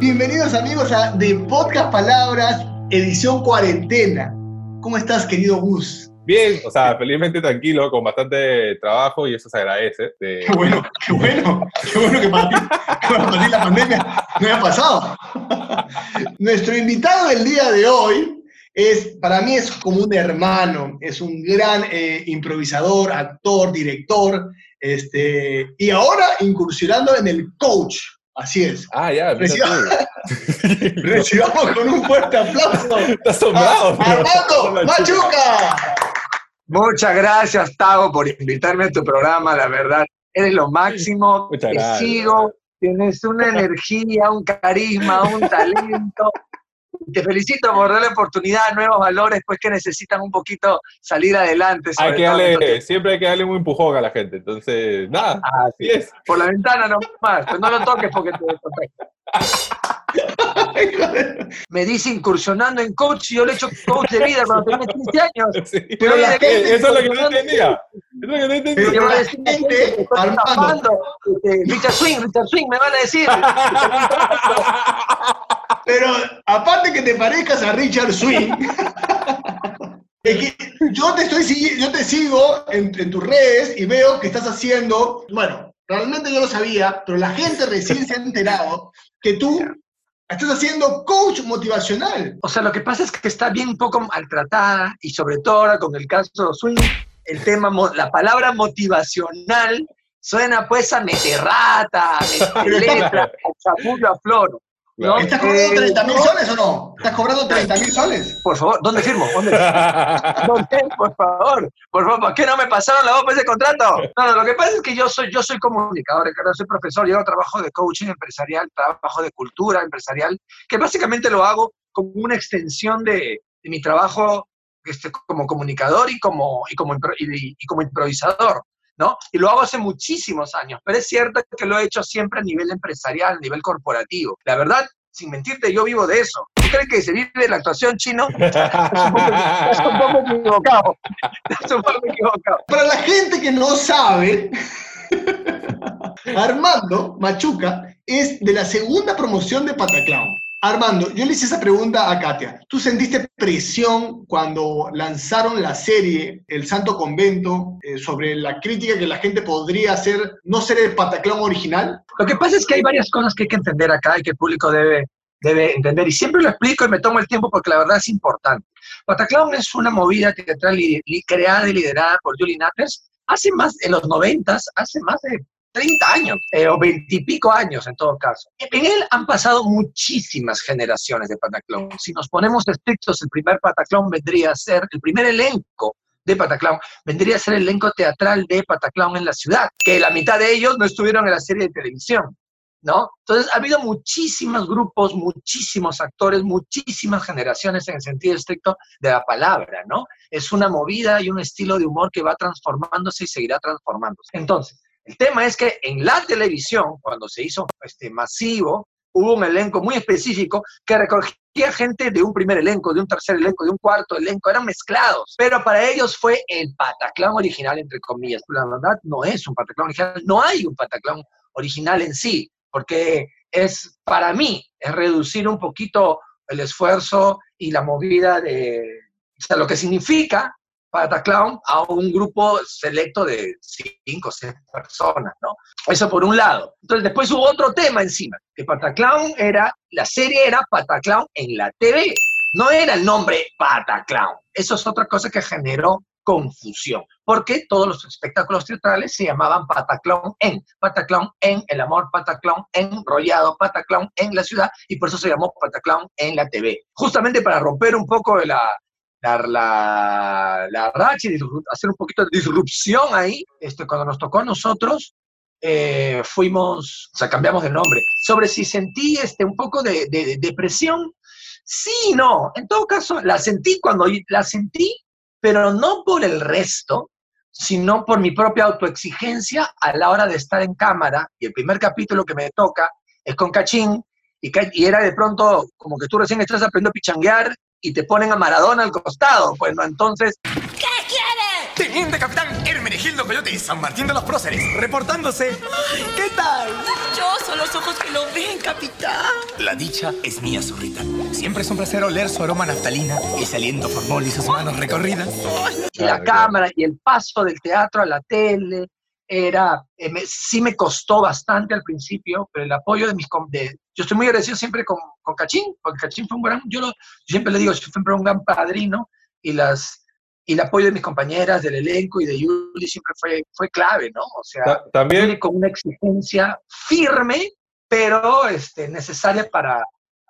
Bienvenidos amigos a The Podcast Palabras, edición cuarentena. ¿Cómo estás, querido Gus? Bien, o sea, felizmente tranquilo, con bastante trabajo y eso se agradece. Qué bueno, qué bueno, qué bueno que para ti, que para ti la pandemia no haya pasado. Nuestro invitado del día de hoy es, para mí es como un hermano, es un gran eh, improvisador, actor, director, este, y ahora incursionando en el coach. Así es. Ah, ya, Recibamos, recibamos con un fuerte aplauso. Está asombrado. Armando Machuca. Muchas gracias, Tago, por invitarme a tu programa, la verdad. Eres lo máximo. Muchas Te gracias. sigo. Tienes una energía, un carisma, un talento. Te felicito por darle oportunidad a nuevos valores, pues que necesitan un poquito salir adelante. Hay que darle, siempre hay que darle un empujón a la gente. Entonces, nada, Ah, así es. Por la ventana nomás, pues no lo toques porque te Me dice incursionando en coach y yo le he hecho coach de vida cuando tenía 15 años. Sí. Pero la gente- Eso es lo que no entendía. Eso es lo que no entendía. Yo voy a la decir, gente, "Me están Armando". estafando". Este, Richard Swing, Richard Swing, me van a decir. Pero aparte que te parezcas a Richard Swing, yo te estoy yo te sigo en, en tus redes y veo que estás haciendo, bueno, realmente yo lo sabía, pero la gente recién se ha enterado que tú estás haciendo coach motivacional. O sea, lo que pasa es que está bien poco maltratada y sobre todo ahora con el caso de Swing, el tema, la palabra motivacional suena pues a meterrata, a meter letra, a chapullo a flor. ¿No? ¿Estás cobrando Eh, 30 mil no, soles o no? ¿Estás cobrando 30 mil soles? Por favor, ¿dónde firmo? ¿Dónde? ¿Dónde? Por favor, por favor, ¿por qué no me pasaron la voz para ese contrato? No, no, lo que pasa es que yo soy, yo soy comunicador, Ricardo, soy profesor, yo trabajo de coaching empresarial, trabajo de cultura empresarial, que básicamente lo hago como una extensión de, de mi trabajo este, como comunicador y como, y, como, y, y como improvisador. ¿no? Y lo hago hace muchísimos años, pero es cierto que lo he hecho siempre a nivel empresarial, a nivel corporativo. La verdad, sin mentirte, yo vivo de eso. ¿Tú crees que se vive de la actuación chino? Estás un poco equivocado. Estás un poco equivocado. Para la gente que no sabe, Armando Machuca es de la segunda promoción de Pataclown. Armando, yo le hice esa pregunta a Katia. ¿Tú sentiste presión cuando lanzaron la serie El Santo Convento eh, sobre la crítica que la gente podría hacer, no ser el Pataclown original? Lo que pasa es que hay varias cosas que hay que entender acá y que el público debe, debe entender. Y siempre lo explico y me tomo el tiempo porque la verdad es importante. Pataclown es una movida teatral creada y liderada por Julie Natters hace más, en los noventas, hace más de 30 años, eh, o 20 y pico años en todo caso. En él han pasado muchísimas generaciones de Pataclown. Si nos ponemos estrictos, el primer Pataclown vendría a ser, el primer elenco de Pataclown, vendría a ser el elenco teatral de Pataclown en la ciudad, que la mitad de ellos no estuvieron en la serie de televisión. ¿No? Entonces, ha habido muchísimos grupos, muchísimos actores, muchísimas generaciones en el sentido estricto de la palabra, ¿no? Es una movida y un estilo de humor que va transformándose y seguirá transformándose. Entonces, el tema es que en la televisión, cuando se hizo este, masivo, hubo un elenco muy específico que recogía gente de un primer elenco, de un tercer elenco, de un cuarto elenco, eran mezclados, pero para ellos fue el Pataclown original, entre comillas. La verdad, no es un Pataclown original, no hay un Pataclown original en sí, porque es, para mí, es reducir un poquito el esfuerzo y la movida de, o sea, lo que significa Pataclown a un grupo selecto de cinco o seis personas, ¿no? Eso por un lado. Entonces después hubo otro tema encima, que Pataclown era, la serie era Pataclown en la TV, no era el nombre Pataclown. Eso es otra cosa que generó confusión, porque todos los espectáculos teatrales se llamaban Pataclown en, Pataclown en El Amor, Pataclown en Rollado, Pataclown en la ciudad, y por eso se llamó Pataclown en la TV. Justamente para romper un poco la, la, la, la racha hacer un poquito de disrupción ahí, este, cuando nos tocó a nosotros, eh, fuimos, o sea, cambiamos de nombre. Sobre si sentí este, un poco de, de- de depresión, sí y no. En todo caso, la sentí cuando la sentí, pero no por el resto, sino por mi propia autoexigencia a la hora de estar en cámara. Y el primer capítulo que me toca es con Cachín, y, y era de pronto como que tú recién estás aprendiendo a pichanguear y te ponen a Maradona al costado, pues no, entonces Teniente Capitán Hermenegildo Coyote y San Martín de los Próceres, reportándose. ¿Qué tal? Yo son los ojos que lo ven, capitán. La dicha es mía, zorrita. Siempre es un placer oler su aroma naftalina, ese aliento formol y sus manos recorridas. y la cámara y el paso del teatro a la tele era, eh, me- sí me costó bastante al principio, pero el apoyo de mis, com- de, yo estoy muy agradecido siempre con, con Cachín, porque Cachín fue un gran, yo, lo- yo siempre le digo, siempre un gran padrino, y las, y el apoyo de mis compañeras del elenco y de Yuli siempre fue, fue clave, ¿no? O sea, Ta- También, con una exigencia firme, pero este, necesaria para,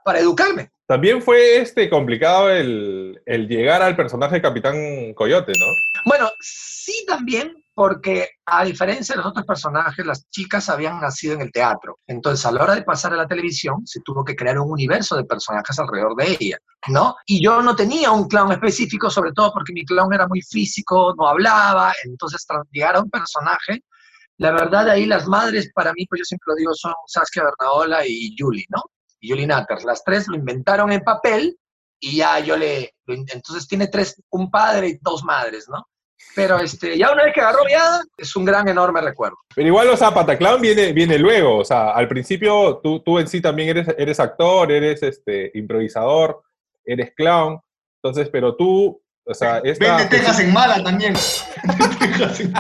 para educarme. también fue este complicado el, el llegar al personaje de Capitán Coyote, ¿no? Bueno, sí también, porque a diferencia de los otros personajes, las chicas habían nacido en el teatro. Entonces, a la hora de pasar a la televisión, se tuvo que crear un universo de personajes alrededor de ella, ¿no? Y yo no tenía un clown específico, sobre todo porque mi clown era muy físico, no hablaba, entonces llegar a un personaje, la verdad ahí las madres para mí, pues yo siempre lo digo, son Saskia Bernaola y Julie, ¿no? Y Julie Natters. Las tres lo inventaron en papel y ya yo le... Entonces tiene tres, un padre y dos madres, ¿no? Pero este, ya una vez que agarró viada, es un gran, enorme recuerdo. Pero igual, o sea, Pataclown viene, viene luego. O sea, al principio tú, tú en sí también eres, eres actor, eres este, improvisador, eres clown. Entonces, pero tú, o sea, esta, Vende Texas en mala también. Vende Texas en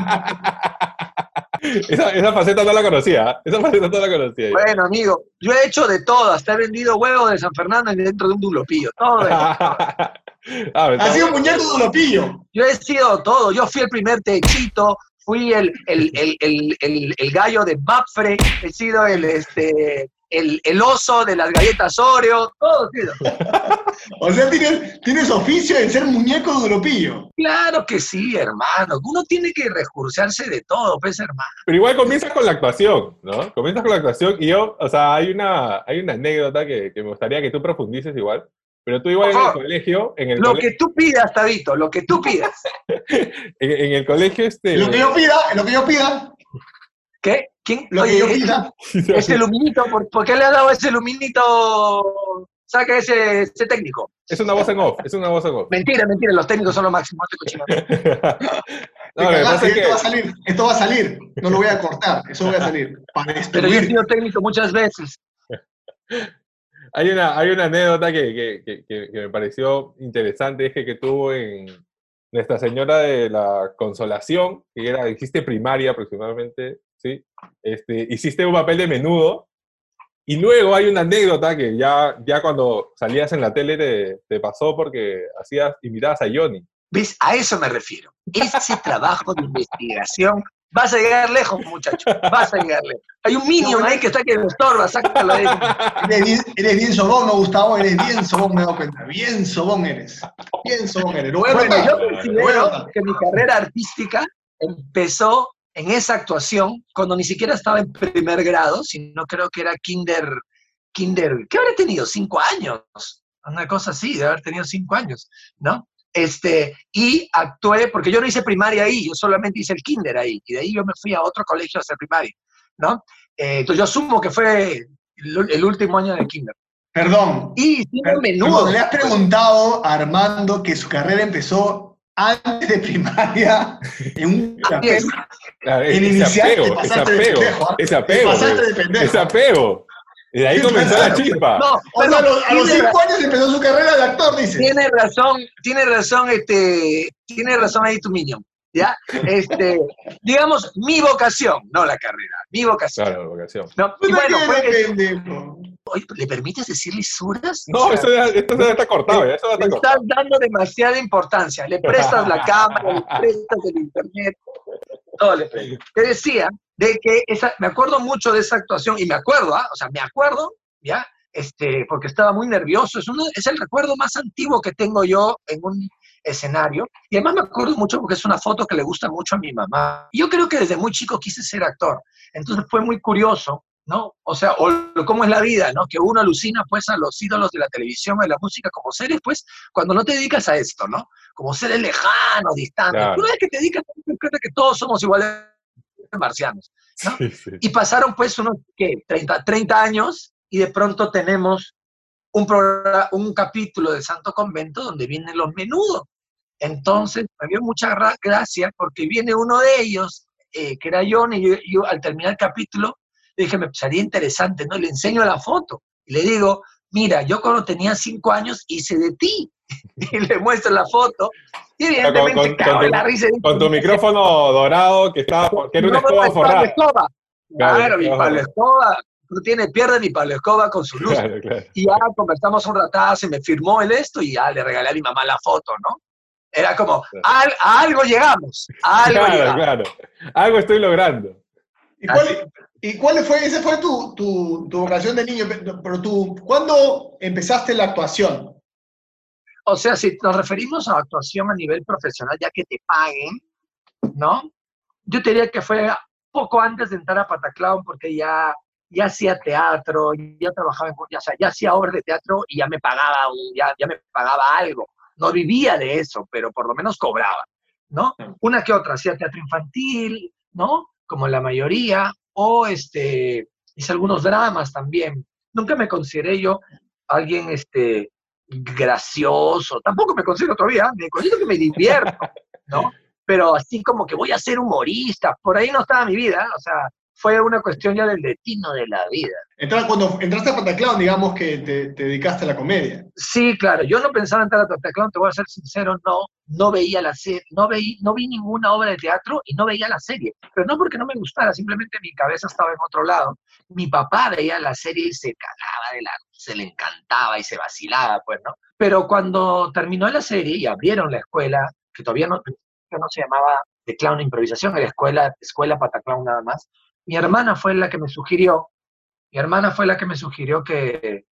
esa, esa faceta no la conocía. ¿eh? Esa faceta no la conocía. yo. Bueno, amigo, yo he hecho de todo, hasta he vendido huevos de San Fernando dentro de un dulopillo, todo. hecho. Ah, Ha sido un muñeco de Lopillo. Yo he sido todo, yo fui el primer techito, fui el, el, el, el, el, el gallo de Bapfre, he sido el, este, el, el oso de las galletas Oreo, todo he sido. O sea, tienes, tienes oficio de ser muñeco de Lopillo. Claro que sí, hermano, uno tiene que recursearse de todo, pues, hermano. Pero igual comienzas con la actuación, ¿no? Comienzas con la actuación y yo, o sea, hay una, hay una anécdota que, que me gustaría que tú profundices igual. Pero tú igual en el colegio, en el, Lo que tú pidas, Tabito, lo que tú pidas. en, en el colegio, este... Lo que yo pida, lo que yo pida, ¿Qué? ¿Quién? lo que yo ese- pida. Ese luminito, ¿por, por qué le ha dado ese luminito? Saca ese, ese técnico. Es una voz en off, es una voz en off. Mentira, mentira, los técnicos son lo máximo. no te cochino. Te No, que cagaste, esto va a salir, esto va a salir. No lo voy a cortar, eso va a salir. Para Pero yo he sido técnico muchas veces. Hay una, hay una anécdota que, que- que- que- me pareció interesante, es que, tuvo en Nuestra Señora de la Consolación, que era, hiciste primaria aproximadamente, ¿sí? Este, hiciste un papel de menudo, y luego hay una anécdota que ya, ya cuando salías en la tele te, te pasó porque hacías, imitabas a Johnny. ¿Ves? A eso me refiero. Ese trabajo de investigación. Vas a llegar lejos, muchacho. Vas a llegar lejos. Hay un minion ahí que está que me estorba, sácalo de ahí. Eres bien, eres bien sobón, ¿no, Gustavo? Eres bien sobón, me he dado cuenta. Bien sobón eres. Bien sobón eres. Bueno, yo considero que mi carrera artística empezó en esa actuación cuando ni siquiera estaba en primer grado, sino creo que era kinder, kinder, ¿qué habré tenido? Cinco años, una cosa así, de haber tenido cinco años, ¿no? Este, y actué, porque yo no hice primaria ahí, yo solamente hice el kinder ahí, y de ahí yo me fui a otro colegio a hacer primaria, ¿no? Eh, entonces yo asumo que fue el, el último año de kinder. Perdón. Y Perdón, menudo. Le has preguntado a Armando que su carrera empezó antes de primaria en un Así es. Claro, En te apego, de apego, Te apego, ese apego. Y de ahí comenzó la chispa. No, O sea, a los, a los cinco años empezó su carrera de actor, dice. Tiene razón, tiene razón, este, tiene razón ahí tu minion, ¿ya? Este, digamos, mi vocación, no la carrera, mi vocación. Claro, la vocación. ¿no? Y Puta bueno, ¿le permites decir lisuras? No, O sea, eso ya, esto ya está cortado, ya, eso ya le está cortado. estás dando demasiada importancia. Le prestas la cámara, le prestas el internet, Te decía de que esa, me acuerdo mucho de esa actuación, y me acuerdo, ¿ah? o sea, me acuerdo, ¿ya? Este, porque estaba muy nervioso. Es, uno, es el recuerdo más antiguo que tengo yo en un escenario. Y además me acuerdo mucho porque es una foto que le gusta mucho a mi mamá. Y Yo creo que desde muy chico quise ser actor. Entonces fue muy curioso, ¿no? O sea, o cómo es la vida, ¿no? Que uno alucina pues a los ídolos de la televisión, de la música como seres, pues, cuando no te dedicas a esto, ¿no? Como seres lejanos, distantes. Claro. Una vez que te dedicas, te das que todos somos iguales marcianos. ¿no? Sí, sí. Y pasaron pues unos, ¿qué? 30, 30 años y de pronto tenemos un, programa, un capítulo de Santo Convento donde vienen los menudos. Entonces, me dio mucha gra- gracia porque viene uno de ellos, eh, que era John, y yo, yo, al terminar el capítulo, dije, me sería interesante, ¿no? Y le enseño la foto. Y le digo, mira, yo cuando tenía cinco años hice de ti. Y le muestro la foto. Y evidentemente con- cago con en tu- la risa. Con tu micrófono dorado que estaba, que era una No, escoba no, forrada. Pablo Escoba. Claro, Claro, mi. Pablo Escoba. No tiene pierde ni Pablo Escoba con su luz. Claro, claro. Y ya conversamos un ratazo y me firmó el esto y ya le regalé a mi mamá la foto, ¿no? Era como, a algo llegamos, a algo Claro, llegamos. claro. Algo estoy logrando. ¿Y cuál, ¿Y cuál fue, esa fue tu, tu, tu vocación de niño? Pero tú, ¿cuándo empezaste la actuación? O sea, si nos referimos a actuación a nivel profesional, ya que te paguen, ¿no? Yo te diría que fue poco antes de entrar a Pataclown, porque ya, ya hacía teatro, ya trabajaba en, ya, o sea, ya hacía obras de teatro y ya me pagaba, ya, ya me pagaba algo. No vivía de eso, pero por lo menos cobraba, ¿no? Una que otra, hacía teatro infantil, ¿no? Como la mayoría, o este, hice algunos dramas también. Nunca me consideré yo alguien, este, gracioso, tampoco me considero todavía, me considero que me divierto, ¿no? Pero así como que voy a ser humorista, por ahí no estaba mi vida, o sea, fue una cuestión ya del destino de la vida. Entra- cuando entraste a Pataclown, digamos que te, te dedicaste a la comedia. Sí, claro, yo no pensaba entrar a Pataclown, te voy a ser sincero, no, no veía la serie, no, veí, no vi ninguna obra de teatro y no veía la serie, pero no porque no me gustara, simplemente mi cabeza estaba en otro lado. Mi papá veía la serie y se cagaba de la, se le encantaba y se vacilaba, pues, ¿no? Pero cuando terminó la serie y abrieron la escuela, que todavía no, no se llamaba de clown improvisación, era escuela, escuela Pataclown nada más, mi hermana fue la que me sugirió, mi hermana fue la que me sugirió que,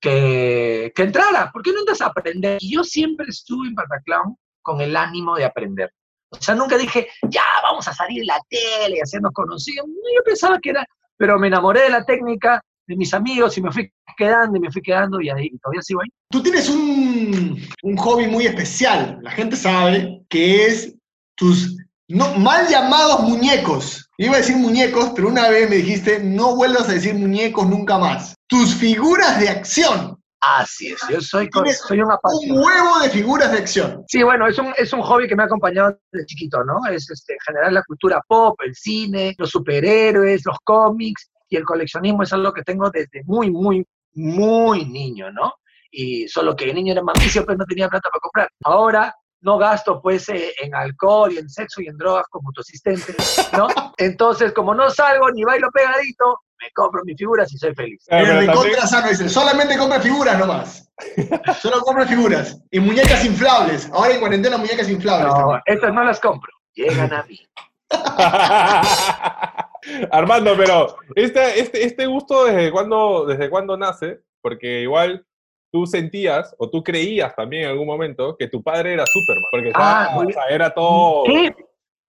que, entrara, ¿por qué no entras a aprender? Y yo siempre estuve en Pataclown con el ánimo de aprender. O sea, nunca dije, ya, vamos a salir en la tele y hacernos conocidos. No, Yo pensaba que era, pero me enamoré de la técnica, de mis amigos, y me fui quedando, y me fui quedando, y ahí todavía sigo ahí. Tú tienes un, un hobby muy especial. La gente sabe que es tus no, mal llamados muñecos. Iba a decir muñecos, pero una vez me dijiste, no vuelvas a decir muñecos nunca más. Tus figuras de acción. Así es, yo soy, soy un Un apasionado. huevo de figuras de acción. Sí, bueno, es un, es un hobby que me ha acompañado desde chiquito, ¿no? Es este, generar la cultura pop, el cine, los superhéroes, los cómics y el coleccionismo es algo que tengo desde muy, muy, muy niño, ¿no? Y solo que de niño era mamicio, pues no tenía plata para comprar. Ahora no gasto pues eh, en alcohol y en sexo y en drogas como tu asistente, ¿no? Entonces, como no salgo ni bailo pegadito, me compro mis figuras y soy feliz. Eres pero también- contra sano, dice, solamente compra figuras nomás. Solo compra figuras. Y muñecas inflables. Ahora en cuarentena muñecas inflables. No, también. estas no las compro, llegan a mí. Armando, pero este, este, este gusto desde cuándo, desde cuándo nace, porque igual tú sentías o tú creías también en algún momento que tu padre era Superman, porque Ah, estaba- muy o sea, era todo, ¿Qué?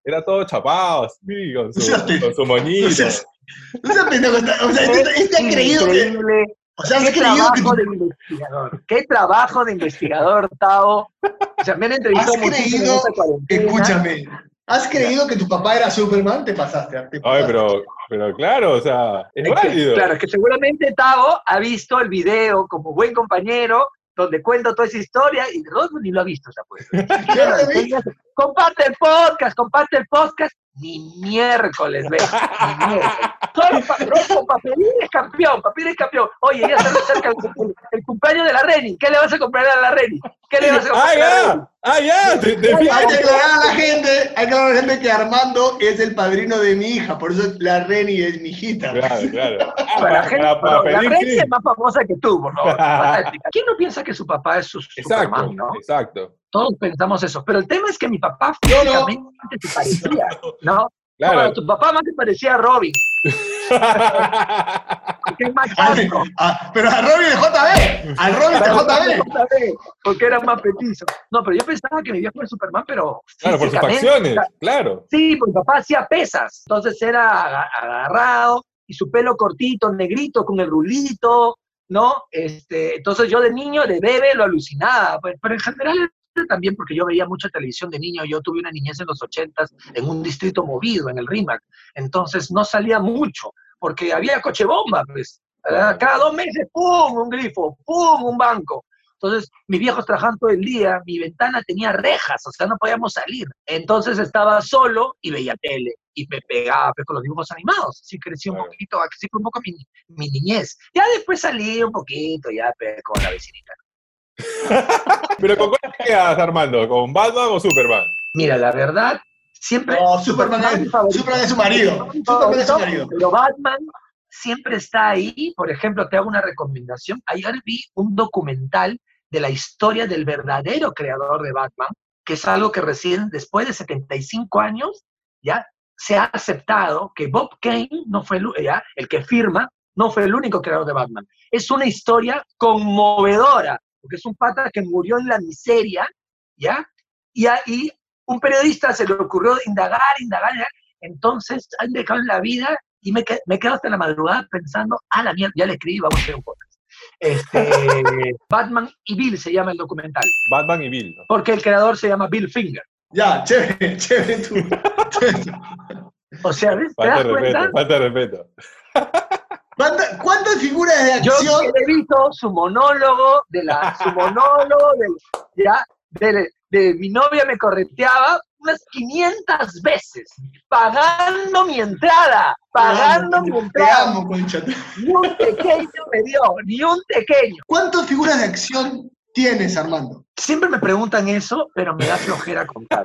era todo chapado, así, con su, con moñito. O sea, no seas pendejo, está- o sea, este, este ha creído que. O sea, has ¿Qué creído que trabajo de investigador? ¿Qué trabajo de investigador, Tao? O sea, me han entrevistado ¿Has en creído- esta cuarentena. Escúchame. ¿Has creído que tu papá era Superman? Te pasaste. te Ay, pasaste. pero, pero claro, o sea, es Es que, válido. claro, es que seguramente Tao ha visto el video como buen compañero donde cuento toda esa historia y Rodman ni lo ha visto. O sea, pues. Comparte el podcast, comparte el podcast. Ni miércoles, ve. Ni miércoles. Solo pa- Rocco, Papelín es campeón, Papelín es campeón. Oye, ya se acerca el, el cumpleaños de la Reni. ¿Qué le vas a comprar a la Reni? ¿Qué le vas a ¡Ah, comprar a la Reni? ya! ¡Ah, ya! Hay que aclarar a la gente, hay que aclarar a la gente que Armando es el padrino de mi hija, por eso la Reni es mi hijita. Claro, claro. Ah, Para la gente, para- la Reni sí. es más famosa que tú, por favor. ¿Quién no piensa que su papá es su Exacto, Superman, no? exacto. Todos pensamos eso. Pero el tema es que mi papá Yo no. físicamente se parecía, ¿no? Claro. Bueno, tu papá más te parecía a Robin, es más Ay, alto. ah, pero a Robin de JB, al Robin de JB. JB, porque era más petizo. No, pero yo pensaba que mi viejo era Superman, pero. Claro, por sus físicamente, facciones, claro. Sí, pues mi papá hacía pesas. Entonces era aga- agarrado y su pelo cortito, negrito, con el rulito, ¿no? Este, entonces yo de niño, de bebé, lo alucinaba. Pues, pero en general era también porque yo veía mucha televisión de niño. Yo tuve una niñez en los ochentas en un distrito movido, en el RIMAC. Entonces no salía mucho, porque había coche bomba, pues. Ah, Cada dos meses, ¡pum! Un grifo, ¡pum! Un banco. Entonces, mis viejos trabajaban todo el día, mi ventana tenía rejas, o sea, no podíamos salir. Entonces estaba solo y veía tele. y me pegaba pues, con los dibujos animados. Así crecí un poquito, así fue un poco mi, mi niñez. Ya después salí un poquito, ya pues, con la vecinita. Pero ¿con cuál te quedas, Armando? ¿Con Batman o Superman? Mira, la verdad, siempre... No, Superman es, favorito. Superman es su marido. Superman es su marido. Pero Batman siempre está ahí. Por ejemplo, te hago una recomendación. Ayer vi un documental de la historia del verdadero creador de Batman, que es algo que recién, después de 75 años, ya se ha aceptado que Bob Kane no fue el, ya, el que firma, no fue el único creador de Batman. Es una historia conmovedora, porque es un pata que murió en la miseria, ¿ya? Y ahí un periodista se le ocurrió indagar, indagar, indagar. entonces han dejado en la vida y me, que- me quedo hasta la madrugada pensando, ah, la mierda, ya le escribí, vamos a hacer un podcast. Este, Batman y Bill se llama el documental, Batman y Bill. ¿no? porque el creador se llama Bill Finger. Ya, chévere, chévere tú. O sea, ¿ves? ¿te Falta das de cuenta? respeto, falta de respeto. ¿Cuánta- ¿Cuántas figuras de Yo acción? he visto su monólogo, de la, su monólogo, de, ya, de, de mi novia me correteaba unas 500 veces, pagando mi entrada, pagando mi Te entrada. amo, concha. Ni un pequeño me dio, ni un pequeño. ¿Cuántas figuras de acción tienes, Armando? Siempre me preguntan eso, pero me da flojera contar.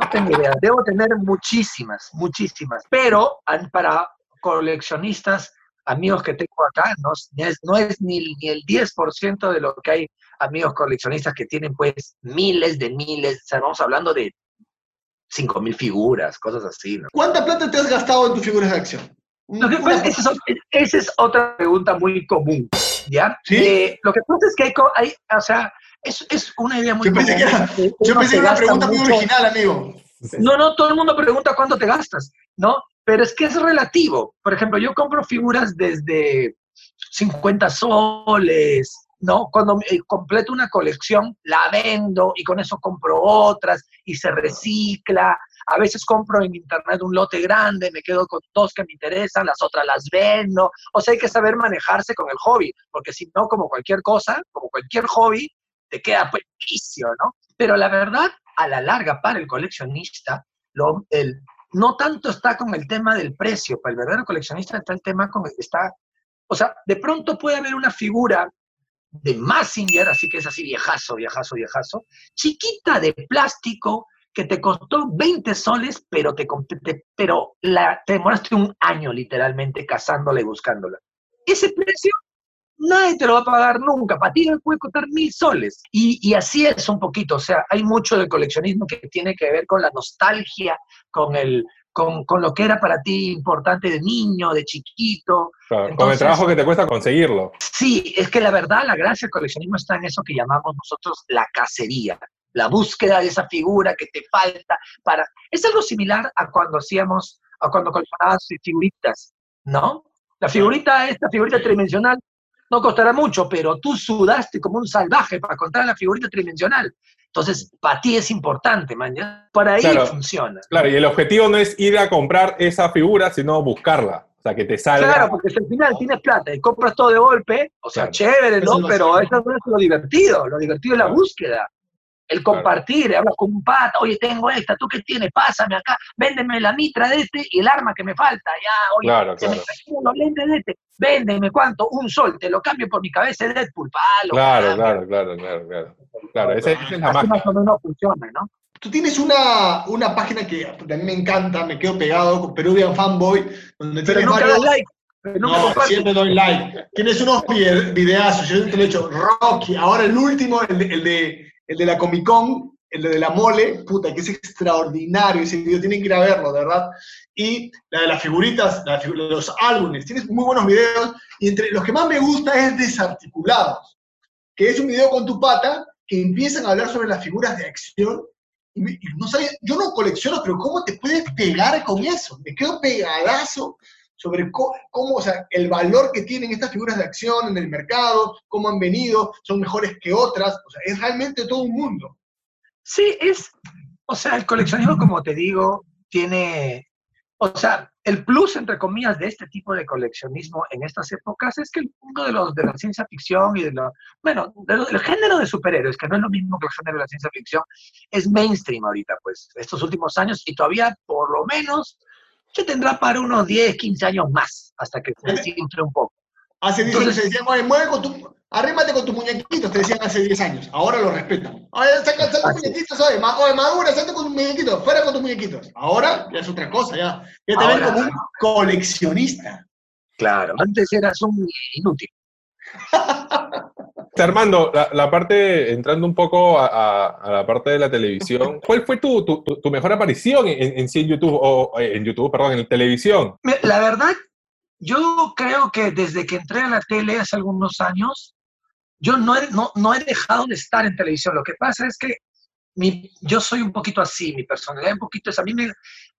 No tengo idea. Debo tener muchísimas, muchísimas. Pero para coleccionistas, amigos que tengo acá, no, es- no es, no es ni, ni el 10% de lo que hay amigos coleccionistas que tienen pues miles de miles. O sea, vamos hablando de 5.000 figuras, cosas así. ¿no? ¿Cuánta plata te has gastado en tus figuras de acción? Lo que pasa es que esa es, esa es otra pregunta muy común, ¿ya? ¿Sí? Eh, lo que pasa es que hay, hay o sea, es, es una idea muy Yo pensé común. que era- que Yo pensé que era una pregunta muy original, amigo. No, no, todo el mundo pregunta cuánto te gastas, ¿no? Pero es que es relativo. Por ejemplo, yo compro figuras desde 50 soles, ¿no? Cuando eh, completo una colección, la vendo y con eso compro otras y se recicla. A veces compro en internet un lote grande, me quedo con dos que me interesan, las otras las vendo. O sea, hay que saber manejarse con el hobby, porque si no, como cualquier cosa, como cualquier hobby, te queda pues vicio, ¿no? Pero la verdad, a la larga, para el coleccionista, lo, el, no tanto está con el tema del precio, para el verdadero coleccionista está el tema con, está, o sea, de pronto puede haber una figura de Massinger, así que es así viejazo, viejazo, viejazo, chiquita de plástico, que te costó 20 soles, pero, te, te- pero la, te demoraste un año literalmente cazándola y buscándola. Ese precio nadie te lo va a pagar nunca. Para ti puede costar mil soles. Y, y así es un poquito. O sea, hay mucho del coleccionismo que tiene que ver con la nostalgia, con, el, con, con lo que era para ti importante de niño, de chiquito. Claro, con el trabajo que te cuesta conseguirlo. Sí, es que la verdad, la gracia del coleccionismo está en eso que llamamos nosotros la cacería. La búsqueda de esa figura que te falta para... Es algo similar a cuando hacíamos, a cuando coleccionabas figuritas, ¿no? La figurita, esta figurita tridimensional, no costará mucho, pero tú sudaste como un salvaje para encontrar la figurita tridimensional. Entonces, para ti es importante, man. ¿ya? Por ahí Claro. funciona. Claro, y el objetivo no es ir a comprar esa figura, sino buscarla. O sea, que te salga. Claro, porque si al final tienes plata y compras todo de golpe, o sea, Claro. chévere, Eso ¿no? Pero eso no es lo divertido. Lo divertido es la Claro. búsqueda. El compartir, hablas con un pata, oye, tengo esta, ¿tú qué tienes? Pásame acá, véndeme la mitra de este y el arma que me falta, ya, oye, Claro, se me claro. cayeron los lentes de este, véndeme cuánto, un sol, te lo cambio por mi cabeza de Deadpool, palo. Claro, claro, claro, claro, claro. Claro, esa, esa es la Así magia. más o menos funciona, ¿no? Tú tienes una, una página que a mí me encanta, me quedo pegado con Peruvian Fanboy, donde Pero tienes nunca varios... like, No, siempre doy like. Tienes unos vide- videazos, yo te lo he hecho, Rocky, ahora el último, el de, el de, el de la Comic Con, el de la mole, puta, que es extraordinario ese video, tienen que ir a verlo, de verdad. Y la de las figuritas, la figu- los álbumes, tienes muy buenos videos, y entre los que más me gusta es Desarticulados, que es un video con tu pata que empiezan a hablar sobre las figuras de acción. Y, no sabes, yo no colecciono, pero ¿cómo te puedes pegar con eso? Me quedo pegadazo sobre cómo, o sea, el valor que tienen estas figuras de acción en el mercado, cómo han venido, son mejores que otras, o sea, es realmente todo un mundo. Sí, es, o sea, el coleccionismo, como te digo, tiene, o sea, el plus, entre comillas, de este tipo de coleccionismo en estas épocas es que el mundo de, los, de la ciencia ficción y de lo, bueno, de del género de superhéroes, que no es lo mismo que el género de la ciencia ficción, es mainstream ahorita, pues, estos últimos años, y todavía, por lo menos, que tendrá para unos 10, 15 años más, hasta que se desinfle un poco. Hace 10 años se decían, "Oye, mueve con tu, arrímate con tus muñequitos, te decían hace 10 años. Ahora lo respetan. Oye, saca, saca es. muñequitos, oye, ma- oye, madura, saca con tus muñequitos, fuera con tus muñequitos. Ahora ya es otra cosa, ya. Ya te ven Ahora- como un coleccionista. Claro. Antes eras un inútil. Armando, la, la parte, entrando un poco a, a- a la parte de la televisión, ¿cuál fue tu, tu- tu- mejor aparición en, en sí en YouTube, o en YouTube, perdón, en televisión? Me- La verdad, yo creo que desde que entré a la tele hace algunos años, yo no he, no, no he dejado de estar en televisión. Lo que pasa es que mi, yo soy un poquito así, mi personalidad un poquito es, a mí, me,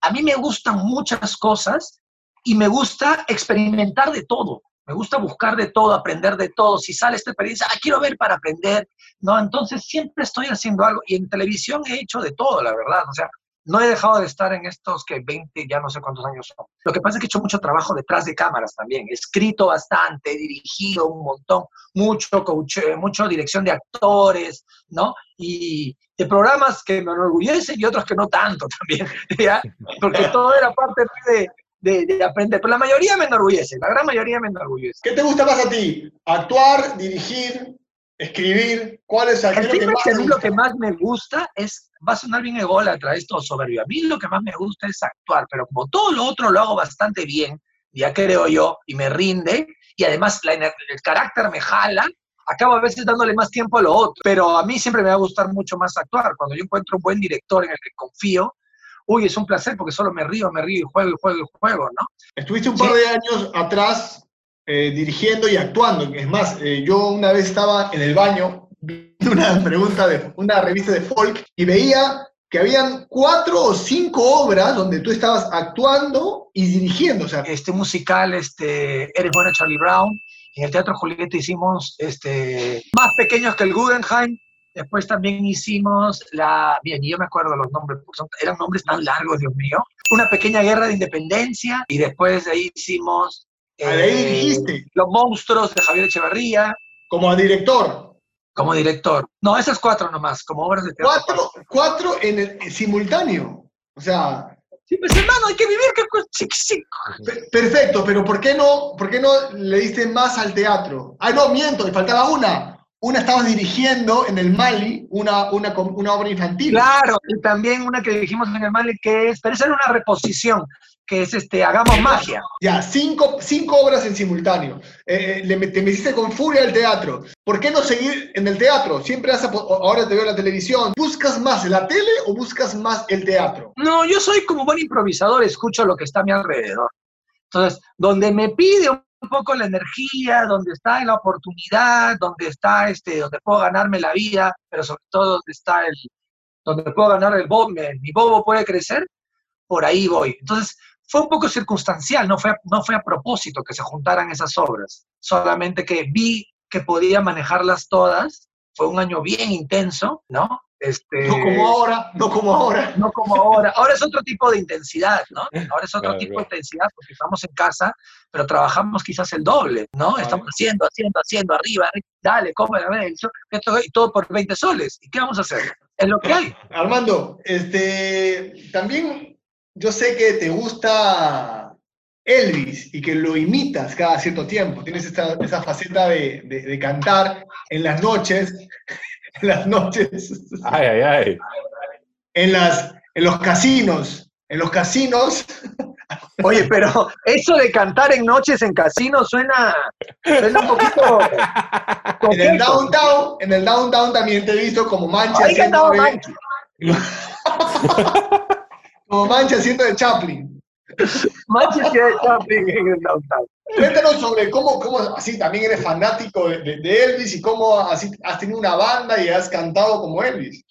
a mí me gustan muchas cosas y me gusta experimentar de todo. Me gusta buscar de todo, aprender de todo. Si sale esta experiencia, ah, quiero ver para aprender, ¿no? Entonces siempre estoy haciendo algo y en televisión he hecho de todo, la verdad. O sea, no he dejado de estar en estos que 20, ya no sé cuántos años son. Lo que pasa es que he hecho mucho trabajo detrás de cámaras también. He escrito bastante, he dirigido un montón, mucho coach, mucho dirección de actores, ¿no? Y de programas que me enorgullecen y otros que no tanto también, ¿ya? Porque todo era parte de, de, de aprender. Pero la mayoría me enorgullece, la gran mayoría me enorgullece. ¿Qué te gusta más a ti? ¿Actuar, dirigir, escribir? ¿Cuál es, qué es El lo que más te lo que más me gusta es, va a sonar bien ególatra esto soberbio, a mí lo que más me gusta es actuar, pero como todo lo otro lo hago bastante bien, ya creo yo, y me rinde, y además la el carácter me jala, acabo a veces dándole más tiempo a lo otro, pero a mí siempre me va a gustar mucho más actuar, cuando yo encuentro un buen director en el que confío, uy, es un placer porque solo me río, me río y juego y juego y juego, ¿no? Estuviste un par Sí. de años atrás eh, dirigiendo y actuando. Es más, eh, yo una vez estaba en el baño viendo una pregunta de una revista de folk y veía que habían cuatro o cinco obras donde tú estabas actuando y dirigiendo. O sea, este musical, este, Eres bueno Charlie Brown. En el Teatro Julieta hicimos este, más pequeños que el Guggenheim. Después también hicimos la, bien, y yo me acuerdo los nombres, porque son- eran nombres tan largos, Dios mío. Una pequeña guerra de independencia y después de ahí hicimos Ah, de ahí dirigiste. Los monstruos de Javier Echeverría como director. como director. No, esas cuatro nomás, como obras de teatro. Cuatro, cuatro en el simultáneo. O sea, Sí, pues hermano, hay que vivir, que perfecto, pero ¿por qué no, por qué no le diste más al teatro? Ah, no, miento, me faltaba una. Una estabas dirigiendo en el Mali una, una, obra infantil. Claro, y también una que dijimos en el Mali que es, pero esa era una reposición, que es este, hagamos magia. Ya, cinco, cinco obras en simultáneo. Eh, eh, le, te metiste con furia al teatro. ¿Por qué no seguir en el teatro? Siempre po- ahora te veo en la televisión. ¿Buscas más la tele o buscas más el teatro? No, yo soy como buen improvisador, escucho lo que está a mi alrededor. Entonces, donde me pide un poco la energía, donde está la oportunidad, donde está este, donde puedo ganarme la vida, pero sobre todo donde está el, donde puedo ganar el bobo, mi bobo puede crecer, por ahí voy. Entonces, fue un poco circunstancial, no fue, no fue a propósito que se juntaran esas obras, solamente que vi que podía manejarlas todas, fue un año bien intenso, ¿no? Este, No como ahora, no como ahora. no como ahora. Ahora es otro tipo de intensidad, ¿no? Ahora es otro Claro, tipo claro. de intensidad porque estamos en casa, pero trabajamos quizás el doble, ¿no? Estamos haciendo, haciendo, haciendo, arriba, arriba, dale, come, a ver, esto- esto- y todo por 20 soles. ¿Y qué vamos a hacer? Es lo que hay. Armando, este, también yo sé que te gusta Elvis y que lo imitas cada cierto tiempo. Tienes esta, esa faceta de, de- de cantar en las noches, en las noches, Ay, ay, ay. en, las, en los casinos. En los casinos, Oye, pero eso de cantar en noches en casino suena, suena un poquito... en el downtown, en el downtown también te he visto como mancha Ahí haciendo cantaba de, Manchi. como mancha haciendo de Chaplin. Manchi hacía de Chaplin en el downtown. Cuéntanos sobre cómo, cómo así también eres fanático de, de- Elvis y cómo así has tenido una banda y has cantado como Elvis.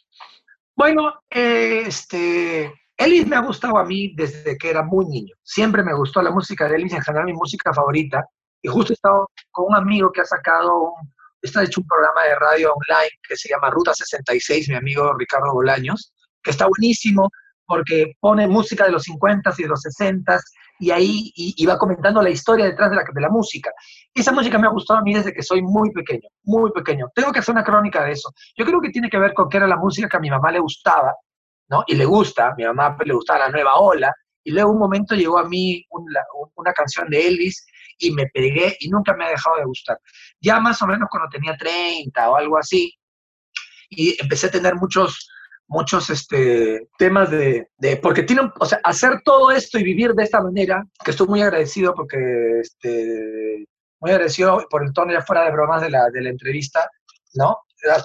Bueno, este, Elvis me ha gustado a mí desde que era muy niño. Siempre me gustó la música de Elvis, en general mi música favorita. Y justo he estado con un amigo que ha sacado, un- está hecho un programa de radio online que se llama Ruta 66, mi amigo Ricardo Bolaños, que está buenísimo porque pone música de los 50s y de los 60s y ahí y, va comentando la historia detrás de la, de la música. Esa música me ha gustado a mí desde que soy muy pequeño, muy pequeño. Tengo que hacer una crónica de eso. Yo creo que tiene que ver con que era la música que a mi mamá le gustaba, ¿no? Y le gusta, a mi mamá le gustaba la nueva ola, y luego un momento llegó a mí una, una canción de Elvis y me pegué y nunca me ha dejado de gustar. Ya más o menos cuando tenía 30 o algo así, y empecé a tener muchos, muchos este, temas de, de, porque tiene, un- o sea, hacer todo esto y vivir de esta manera, que estoy muy agradecido porque, este, muy agradecido por el tono ya fuera de bromas de la, de la entrevista, ¿no?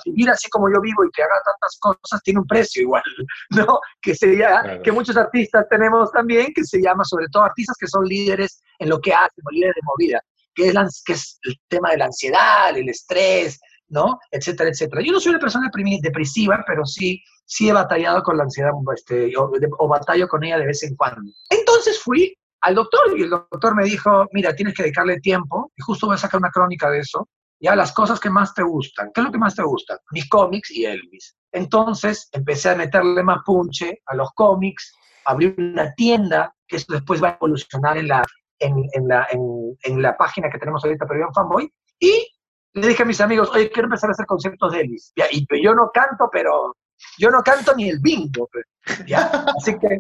Vivir así como yo vivo y que haga tantas cosas tiene un precio igual, ¿no? Que sería, Claro. que muchos artistas tenemos también, que se llama sobre todo artistas que son líderes en lo que hacen, o líderes de movida, que es, la, ans- que es el tema de la ansiedad, el estrés, ¿no? Etcétera, etcétera. Yo no soy una persona depresiva, pero sí, sí he batallado con la ansiedad este, o, de- batallo con ella de vez en cuando. Entonces fui al doctor y el doctor me dijo, mira, tienes que dedicarle tiempo, y justo voy a sacar una crónica de eso, ya las cosas que más te gustan. ¿Qué es lo que más te gusta? Mis cómics y Elvis. Entonces empecé a meterle más punche a los cómics, abrí una tienda, que eso después va a evolucionar en la, en, en la, en, en la página que tenemos ahorita, Perdión Fanboy, y le dije a mis amigos, oye, quiero empezar a hacer conciertos de Elvis. Ya, y yo no canto, pero yo no canto ni el bingo. ¿ya? Así que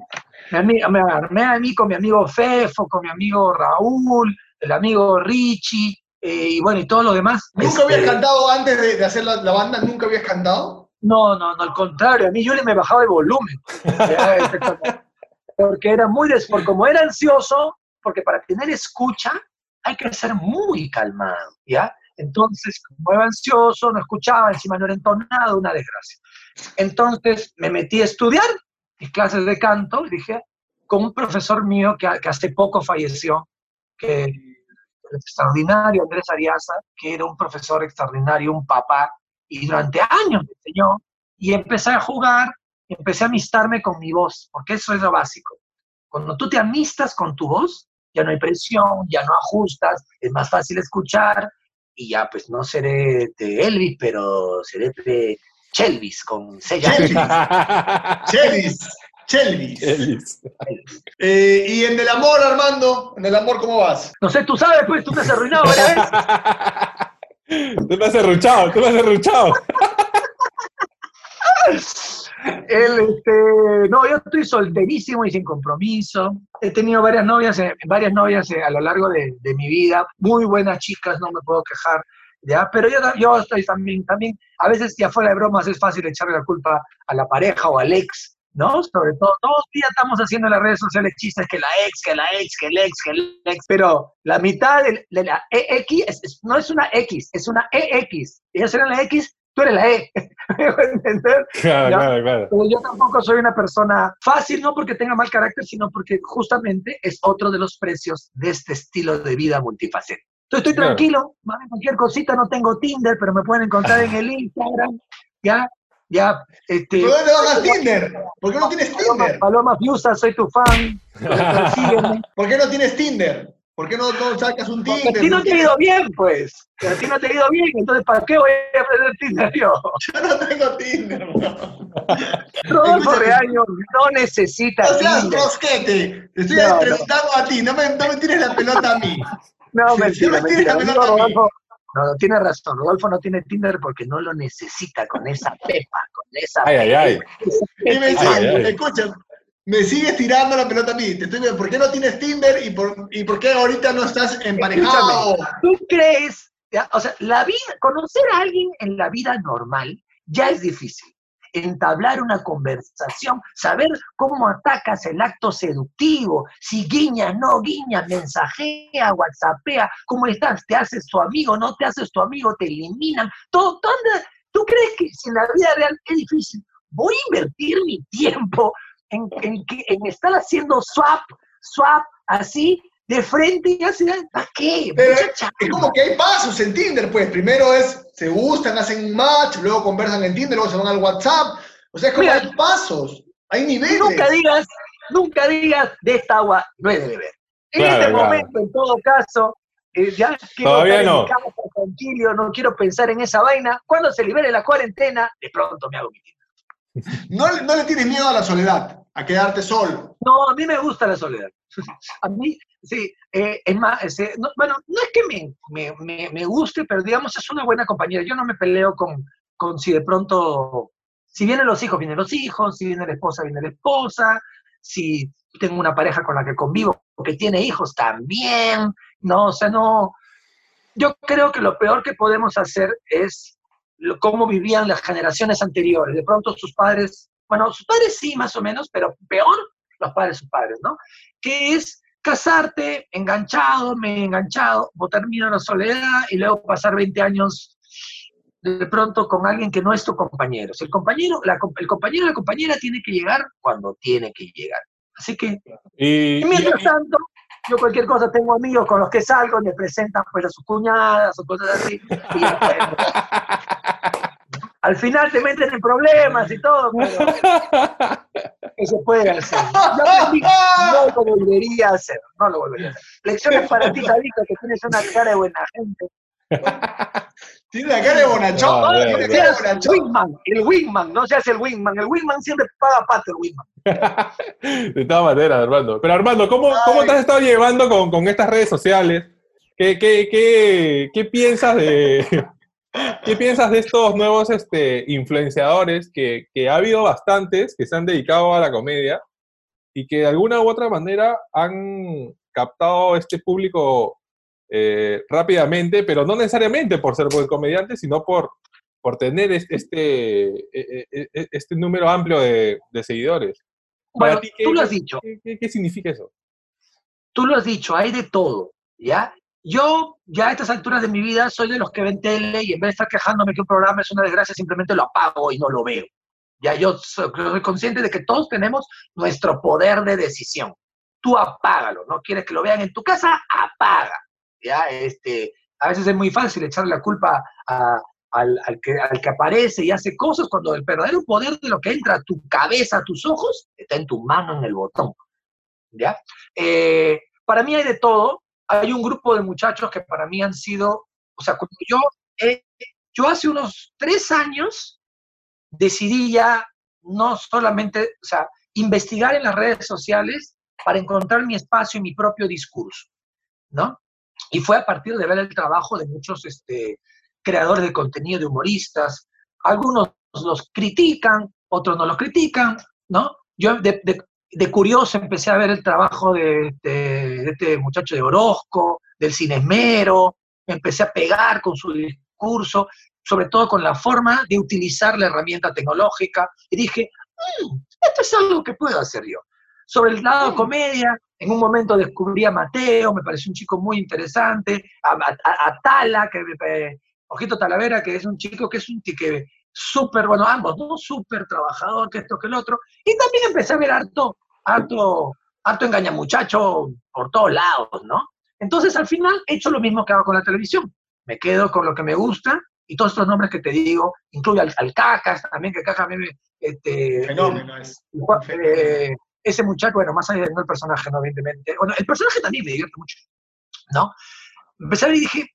me, armé a mí con mi amigo Fefo, con mi amigo Raúl, el amigo Richie, eh, y bueno, y todos los demás. ¿Nunca habías Este, cantado antes de, de hacer la, la banda? ¿Nunca habías cantado? No, no, no, al contrario, a mí yo le me bajaba el volumen. Porque era muy, des, como era ansioso, porque para tener escucha hay que ser muy calmado, ¿ya? Entonces, como era ansioso, no escuchaba, encima no era entonado, una desgracia. Entonces me metí a estudiar mis clases de canto, dije, con un profesor mío que, hace poco falleció, que extraordinario Andrés Ariaza, que era un profesor extraordinario, un papá, y durante años me enseñó, y empecé a jugar, empecé a amistarme con mi voz, porque eso es lo básico. Cuando tú te amistas con tu voz, ya no hay presión, ya no ajustas, es más fácil escuchar, y ya pues no seré de Elvis, pero seré de Chelvis, con ya. Chelvis. Chelvis. Elvis. Eh, y en el amor, Armando, en el amor, ¿cómo vas? No sé, tú sabes, pues tú te has arruinado veces. Tú me has derruchado, tú me has derruchado. Él, este, no, yo estoy solterísimo y sin compromiso. He tenido varias novias, eh, varias novias eh, a lo largo de, de mi vida, muy buenas chicas, no me puedo quejar, ¿ya? Pero yo, yo estoy también, también, a veces ya fuera de bromas es fácil echarle la culpa a la pareja o al ex, ¿no? Sobre todo, todos los días estamos haciendo en las redes sociales chistes que la ex, que la ex, que el ex, que el ex, pero la mitad de, de la EX es- es- no es una X, es una EX. Ellos eran la X, tú eres la E. ¿Me dejo entender? Claro, Ya. claro, claro. Pero yo tampoco soy una persona fácil, no porque tenga mal carácter, sino porque justamente es otro de los precios de este estilo de vida multifacético. Entonces estoy Claro. tranquilo, mami, cualquier cosita, no tengo Tinder, pero me pueden encontrar en el Instagram, ya, ya, este... ¿Por dónde vas a Tinder? ¿Por qué no tienes Paloma, Tinder? Paloma Fiusa, soy tu fan, sígueme. ¿Por qué no tienes Tinder? ¿Por qué no, no sacas un Porque Tinder? a ti no te ha ido bien, pues. A ti no te ha ido bien, entonces ¿para qué voy a aprender Tinder yo? Yo no tengo Tinder, bro. Rodolfo. Reaño no necesita No seas Tinder. rosquete. Te estoy No, no. entrevistando a ti. No me, no me tires la pelota a mí. No, Sí, mentira, sí, mentira. sí, Amigo sí, sí. Rodolfo, no, no, tiene razón. Rodolfo no tiene Tinder porque no lo necesita con esa pepa, con esa Ay, ay, ay. esa Y me pepa. sigues, Ay, ay. escucha, me sigues tirando la pelota a mí. Te estoy, ¿Por qué no tienes Tinder y por, y por qué ahorita no estás emparejado? ¿Tú crees? O sea, la vida, conocer a alguien en la vida normal ya es difícil. Entablar una conversación, saber cómo atacas el acto seductivo, si guiñas, no guiñas, mensajea, whatsappea, cómo estás, te haces tu amigo, no te haces tu amigo, te eliminan, todo, todo ¿Tú crees que si en la vida real es difícil? Voy a invertir mi tiempo en, en, que- en estar haciendo swap, swap, así, de frente y así, ¿para qué? Pero Mucha es como que hay pasos en Tinder, pues. Primero es, se gustan, hacen un match, luego conversan en Tinder, luego se van al WhatsApp. O sea, es como Mira, hay pasos, hay niveles. Nunca digas, nunca digas, de esta agua no he de beber. En Claro, este claro. momento, en todo caso, eh, ya quiero Todavía no. tranquilo, no quiero pensar en esa vaina. Cuando se libere la cuarentena, de pronto me hago mi tiempo. No, no le tienes miedo a la soledad, a quedarte solo. No, a mí me gusta la soledad. A mí, sí, eh, es más, este, no- bueno, no es que me, me, me- me guste, pero digamos es una buena compañera. Yo no me peleo con, con si de pronto, si vienen los hijos, vienen los hijos, si viene la esposa, viene la esposa. si tengo una pareja con la que convivo, que tiene hijos también, ¿no? O sea, no... Yo creo que lo peor que podemos hacer es lo- cómo vivían las generaciones anteriores. De pronto sus padres, bueno, sus padres sí, más o menos, pero peor los padres sus padres, ¿no? Que es casarte, enganchado, me enganchado, botar miedo a la soledad y luego pasar 20 años de pronto con alguien que no es tu compañero. Si el compañero, la el compañero o la compañera tiene que llegar cuando tiene que llegar. Así que, y mientras y- tanto, yo cualquier cosa tengo amigos con los que salgo, me presentan pues a sus cuñadas o cosas así. y pues, al final te meten en problemas y todo, pero se puede hacer. No lo volvería a hacer, no lo volvería a hacer. Lecciones para ti, Tabito, que tienes una cara de buena gente. Tiene la cara de bonachón. Tiene la cara de bonachón. wingman, el wingman, no seas el wingman. El wingman siempre paga pato, el wingman. De todas maneras, Armando. Pero Armando, ¿cómo, cómo te has estado llevando con, con estas redes sociales? ¿Qué, qué, qué, qué piensas de qué piensas de estos nuevos este, influenciadores que, que ha habido bastantes que se han dedicado a la comedia y que de alguna u otra manera han captado este público eh, rápidamente, pero no necesariamente por ser buen comediante, sino por, por tener este, este, eh, eh, eh, este número amplio de, de seguidores. Para Bueno, ti, ¿qué- tú lo has dicho, ¿Qué, qué- qué significa eso? tú lo has dicho, hay de todo, ¿ya? Yo, ya a estas alturas de mi vida, soy de los que ven tele y en vez de estar quejándome que un programa es una desgracia, simplemente lo apago y no lo veo. Ya yo soy, soy consciente de que todos tenemos nuestro poder de decisión. Tú apágalo, ¿no? ¿Quieres que lo vean en tu casa? Apaga. ¿Ya? Este, a veces es muy fácil echarle la culpa al, al que, al que aparece y hace cosas cuando el verdadero poder de lo que entra a tu cabeza, a tus ojos, está en tu mano, en el botón. ¿Ya? Eh, para mí hay de todo. Hay un grupo de muchachos que para mí han sido, o sea, cuando yo, eh, yo hace unos tres años decidí ya no solamente, o sea, investigar en las redes sociales para encontrar mi espacio y mi propio discurso, ¿no? Y fue a partir de ver el trabajo de muchos este, creadores de contenido, de humoristas. Algunos los critican, otros no los critican, ¿no? Yo de, curioso empecé a ver el trabajo de, de- de este muchacho de Orozco, del Cinesmero, me empecé a pegar con su discurso, sobre todo con la forma de utilizar la herramienta tecnológica, y dije, "Mm, esto es algo que puedo hacer yo. Sobre el lado comedia, en un momento descubrí a Mateo, me pareció un chico muy interesante, a, a- a Tala, que me, Ojito Talavera, que es un chico que es un que súper, bueno, ambos, ¿no? Súper trabajador, que esto, que el otro. Y también empecé a ver harto, harto, harto engañamuchacho por todos lados, ¿no? Entonces, al final, he hecho lo mismo que hago con la televisión. Me quedo con lo que me gusta y todos estos nombres que te digo, incluye al, al Cacas, también, que Cacas me... Este, Fenómeno es. Juan- eh, ese muchacho, bueno, más allá de no el personaje, no, evidentemente. Bueno, el personaje también me divierte mucho, ¿no? Empecé a ver y dije,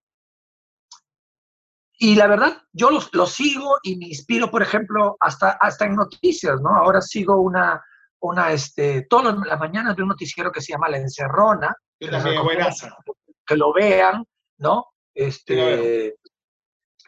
y la verdad, yo los, los sigo y me inspiro, por ejemplo, hasta, hasta en noticias, ¿no? Ahora sigo una, una este, todas las mañanas veo un noticiero que se llama La Encerrona, que que lo vean, ¿no? Este,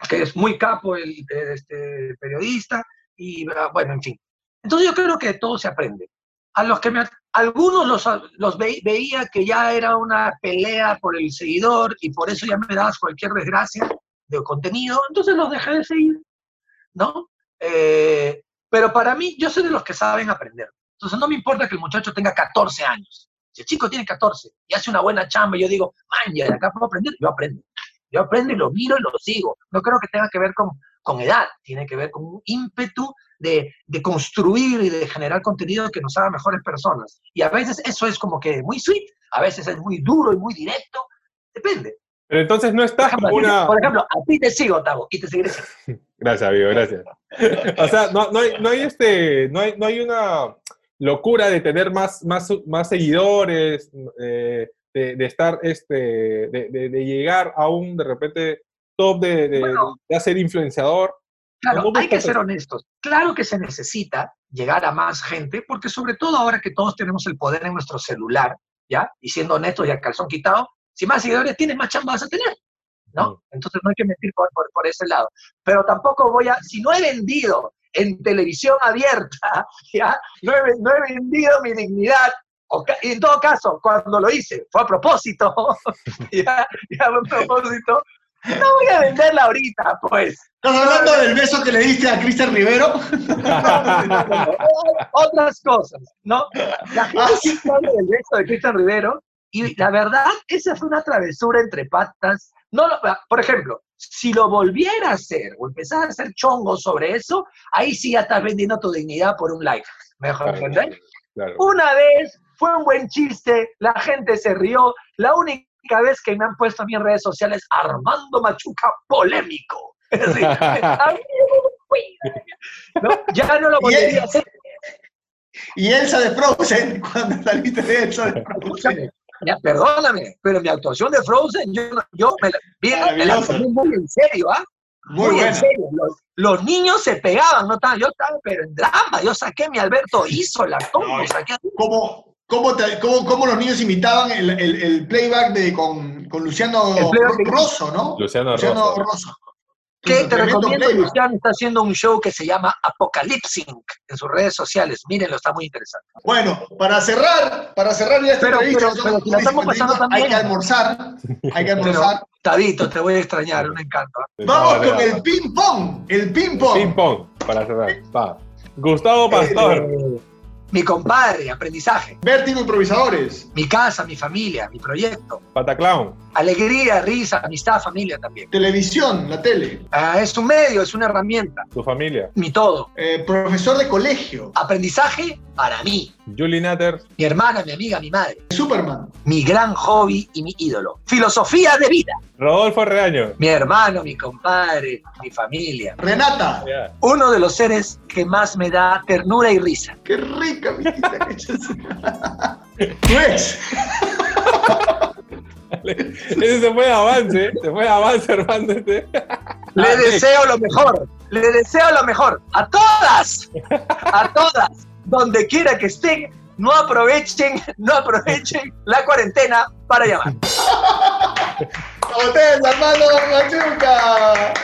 que es muy capo el, este, periodista, y bueno, en fin. Entonces yo creo que de todo se aprende. A los que me, algunos los, los ve- veía que ya era una pelea por el seguidor y por eso ya me dabas cualquier desgracia de contenido, entonces los dejé de seguir, ¿no? Eh, pero para mí, yo soy de los que saben aprender. Entonces no me importa que el muchacho tenga 14 años. Si el chico tiene 14 y hace una buena chamba, yo digo, man, ya de acá puedo aprender, yo aprendo. Yo aprendo y lo miro y lo sigo. No creo que tenga que ver con, con edad, tiene que ver con un ímpetu de, de construir y de generar contenido que nos haga mejores personas. Y a veces eso es como que muy sweet, a veces es muy duro y muy directo, depende. Pero entonces no Por estás ejemplo, ti te- una... por ejemplo, a ti te sigo, Tavo, y te seguiré. Gracias, amigo, gracias. O sea, no, no, hay, no, hay este, no, hay, no hay una locura de tener más, más, más seguidores, eh, de, de estar, este, de, de- de llegar a un, de repente, top de, de, Bueno. de ser influenciador. Claro, ¿Cómo hay que ser honestos. Claro que se necesita llegar a más gente, porque sobre todo ahora que todos tenemos el poder en nuestro celular, ¿ya? Y siendo honestos y a calzón quitado, si más seguidores tienes, más chamba vas a tener, ¿no? Entonces no hay que mentir por, por, por ese lado. Pero tampoco voy a, si no he vendido en televisión abierta, ¿ya? No he, no he vendido mi dignidad. Y en todo caso, cuando lo hice, fue a propósito, ya, ya fue a propósito, no voy a venderla ahorita, pues. ¿Estás hablando del beso que le diste a Cristian Rivero? otras cosas, ¿no? La gente habla del beso de Cristian Rivero y la verdad, esa fue una travesura entre patas. No, lo- por ejemplo, si lo volviera a hacer o empezar a hacer chongo sobre eso, ahí sí ya estás vendiendo tu dignidad por un like. ¿Mejor Claro, entender? claro. Una vez fue un buen chiste, la gente se rió. La única vez que me han puesto a mí en redes sociales, Armando Machuca polémico. Es decir, ¿no? Ya no lo volvería a hacer. Y Elsa de Frozen, cuando saliste de Elsa de Frozen. Ya, perdóname, pero mi actuación de Frozen, yo, no- yo me la, me la tomé muy en serio, ¿ah? Muy en buena. serio. Los, los niños se pegaban, no estaba, yo estaba pero en drama, yo saqué mi Alberto Isola, todo, Ay. saqué ¿Cómo, cómo, te- cómo- cómo los niños imitaban el, el- el playback de, con, con Luciano Rosso, ¿no? Luciano Rosso. Rosso. que te recomiendo, playback. Luciano está haciendo un show que se llama Apocalypsing en sus redes sociales, mírenlo, está muy interesante. Bueno, para cerrar, para cerrar ya esta Pero- entrevista, pero- son pero si la estamos 55, pasando hay también. que almorzar, hay que Pero, almorzar. Tabito, te voy a extrañar, un encanto. ¿ah? Vamos No, con el ping pong, el ping pong. Ping pong, para cerrar. Va. Gustavo Pastor. Eh, mi compadre, aprendizaje, Vértigo Improvisadores. mi casa, mi familia, mi proyecto, Pataclown. Alegría, risa, amistad, familia también. Televisión, la tele. Ah, es un medio, es una herramienta, Tu familia. mi todo. Eh, profesor de colegio. Aprendizaje para mí, Julie Natter. mi hermana, mi amiga, mi madre, Superman. mi gran hobby y mi ídolo. Filosofía de vida, Rodolfo Reaño. mi hermano, mi compadre, mi familia. Renata. Uno de los seres que más me da ternura y risa. Qué rica, mijita. Tu ex. Ese se fue de avance, se fue de avance, hermano. Este. Le Ah, deseo lo mejor, le deseo lo mejor a todas, a todas, donde quiera que estén, no aprovechen, no aprovechen la cuarentena para llamar. A ustedes, Armando Machuca.